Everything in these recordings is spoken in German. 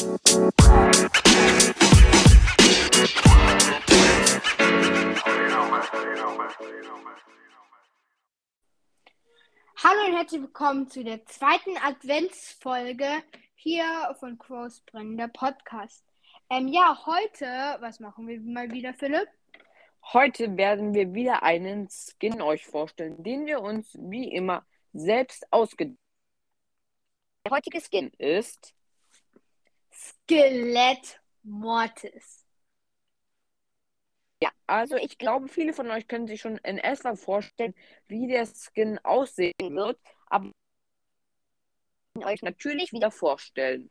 Hallo und herzlich willkommen zu der zweiten Adventsfolge hier von Crows Brennender Podcast. Ähm, ja, heute, was machen wir mal wieder, Philipp? Heute werden wir wieder einen Skin euch vorstellen, den wir uns wie immer selbst ausgedacht Der heutige Skin ist Skelett Mortis. Ja, also ich glaube, viele von euch können sich schon in etwa vorstellen, wie der Skin aussehen wird, aber ich euch natürlich wieder vorstellen.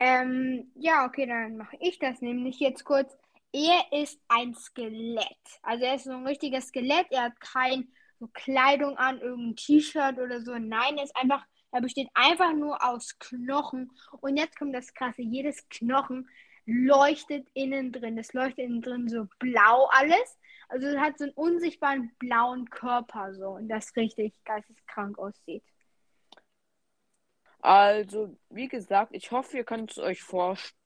Ähm, ja, okay, dann mache ich das nämlich jetzt kurz. Er ist ein Skelett. Also er ist so ein richtiges Skelett. Er hat keine so Kleidung an, irgendein T-Shirt oder so. Nein, er ist einfach, er besteht einfach nur aus Knochen. Und jetzt kommt das Krasse. Jedes Knochen leuchtet innen drin. Es leuchtet innen drin so blau alles. Also es hat so einen unsichtbaren blauen Körper so. Und das richtig geisteskrank aussieht. Also, wie gesagt, ich hoffe, ihr könnt es euch vorstellen.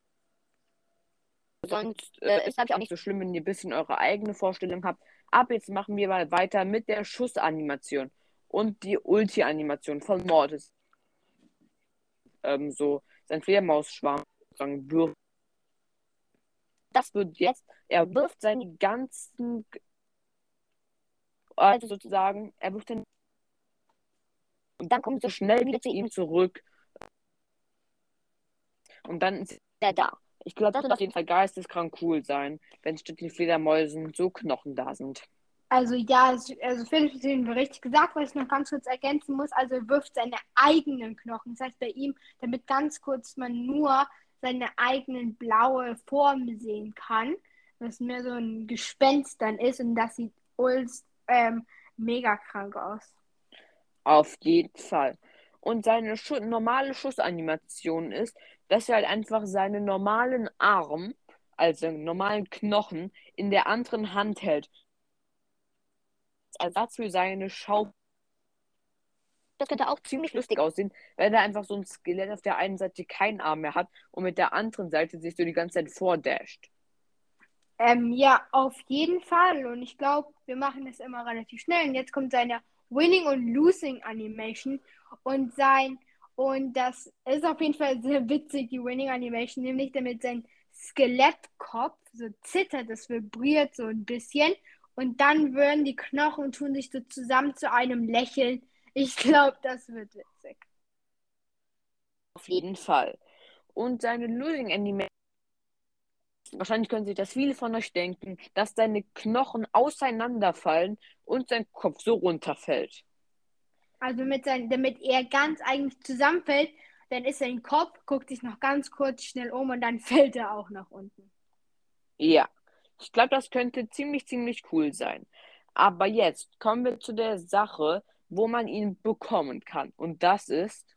Sonst äh, ist das auch nicht so schlimm, wenn ihr ein bisschen eure eigene Vorstellung habt. Aber jetzt machen wir mal weiter mit der Schussanimation und die Ulti-Animation von Mortis. Ähm, so sein Fledermausschwarm wirft. Das wird jetzt, er wirft seine ganzen, also sozusagen, er wirft den und dann kommt er schnell wieder zu ihm zurück. Und dann ist er da. Ich glaube, das wird auf jeden Fall geisteskrank cool sein, wenn statt den Fledermäusen so Knochen da sind. Also ja, also Philipp hat den richtig gesagt, was ich noch ganz kurz ergänzen muss. Also er wirft seine eigenen Knochen. Das heißt bei ihm, damit ganz kurz man nur seine eigenen blaue Form sehen kann, was mehr so ein Gespenst dann ist und das sieht ulst ähm, mega krank aus. Auf jeden Fall. Und seine Schu normale Schussanimation ist, dass er halt einfach seinen normalen Arm, also normalen Knochen, in der anderen Hand hält. Ersatz für seine Schau. Das könnte auch ziemlich lustig aussehen, wenn er einfach so ein Skelett auf der einen Seite keinen Arm mehr hat und mit der anderen Seite sich so die ganze Zeit vordasht. Ähm, ja, auf jeden Fall. Und ich glaube, wir machen das immer relativ schnell. Und jetzt kommt seine Winning und Losing Animation. Und sein und das ist auf jeden Fall sehr witzig, die Winning Animation, nämlich damit sein Skelettkopf so zittert, das vibriert so ein bisschen. Und dann würden die Knochen tun sich so zusammen zu einem Lächeln. Ich glaube, das wird witzig. Auf jeden Fall. Und seine Losing Animation. Wahrscheinlich können sich das viele von euch denken, dass seine Knochen auseinanderfallen und sein Kopf so runterfällt. Also mit sein, damit er ganz eigentlich zusammenfällt, dann ist sein Kopf, guckt sich noch ganz kurz schnell um und dann fällt er auch nach unten. Ja, ich glaube, das könnte ziemlich, ziemlich cool sein. Aber jetzt kommen wir zu der Sache, wo man ihn bekommen kann. Und das ist.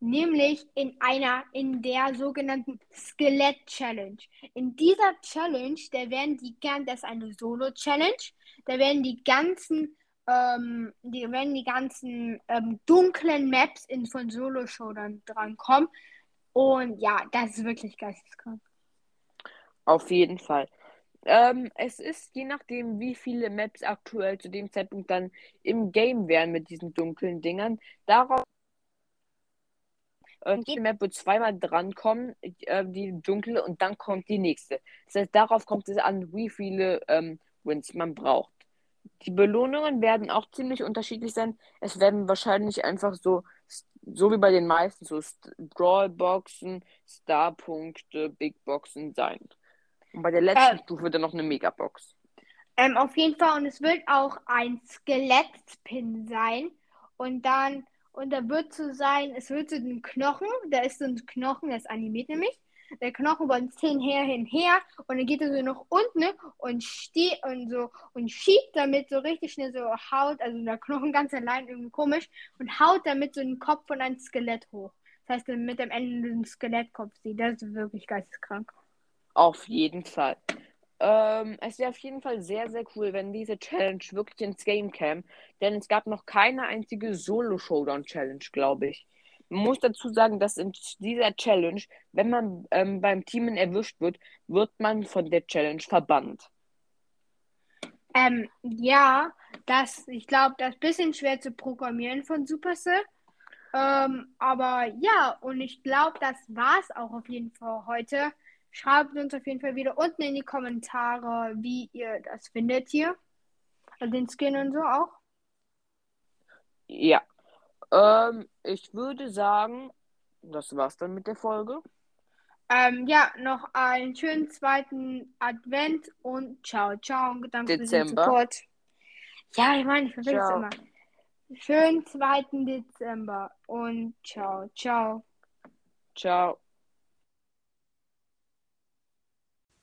Nämlich in einer, in der sogenannten Skelett-Challenge. In dieser Challenge, da werden die gern, das ist eine Solo-Challenge, da werden die ganzen ähm, die, wenn die ganzen ähm, dunklen Maps in von Solo Show dann drankommen. Und ja, das ist wirklich geisteskrank. Auf jeden Fall. Ähm, es ist je nachdem, wie viele Maps aktuell zu dem Zeitpunkt dann im Game wären mit diesen dunklen Dingern. Darauf äh, jede Map wird zweimal drankommen, äh, die dunkle, und dann kommt die nächste. Das heißt, darauf kommt es an, wie viele ähm, Wins man braucht. Die Belohnungen werden auch ziemlich unterschiedlich sein. Es werden wahrscheinlich einfach so, so wie bei den meisten, so Brawl-Boxen, Star-Punkte, Big-Boxen sein. Und bei der letzten äh, Stufe dann noch eine Megabox. Ähm, auf jeden Fall. Und es wird auch ein Skelett-Pin sein. Und dann, und da wird so sein, es wird so ein Knochen, da ist so ein Knochen, das animiert nämlich der Knochen über uns hinher, hinher und dann geht er so nach unten und steht und so und schiebt damit so richtig schnell so Haut, also der Knochen ganz allein irgendwie komisch und haut damit so einen Kopf von einem Skelett hoch. Das heißt, mit dem Ende einen Skelettkopf sieht. Das ist wirklich geisteskrank. Auf jeden Fall. Ähm, es wäre auf jeden Fall sehr, sehr cool, wenn diese Challenge wirklich ins Game käme. Denn es gab noch keine einzige Solo-Showdown-Challenge, glaube ich. Man muss dazu sagen, dass in dieser Challenge, wenn man ähm, beim Teamen erwischt wird, wird man von der Challenge verbannt. Ähm, ja, das, ich glaube, das ist ein bisschen schwer zu programmieren von Supercell. Ähm, aber ja, und ich glaube, das war es auch auf jeden Fall heute. Schreibt uns auf jeden Fall wieder unten in die Kommentare, wie ihr das findet hier. Also den Skin und so auch. Ja. Ähm, ich würde sagen, das war's dann mit der Folge. Ähm, ja, noch einen schönen zweiten Advent und ciao, ciao. Danke Dezember. für den Support. Ja, ich meine, ich verwechsel Ciao. immer. Schönen zweiten Dezember und ciao, ciao. Ciao.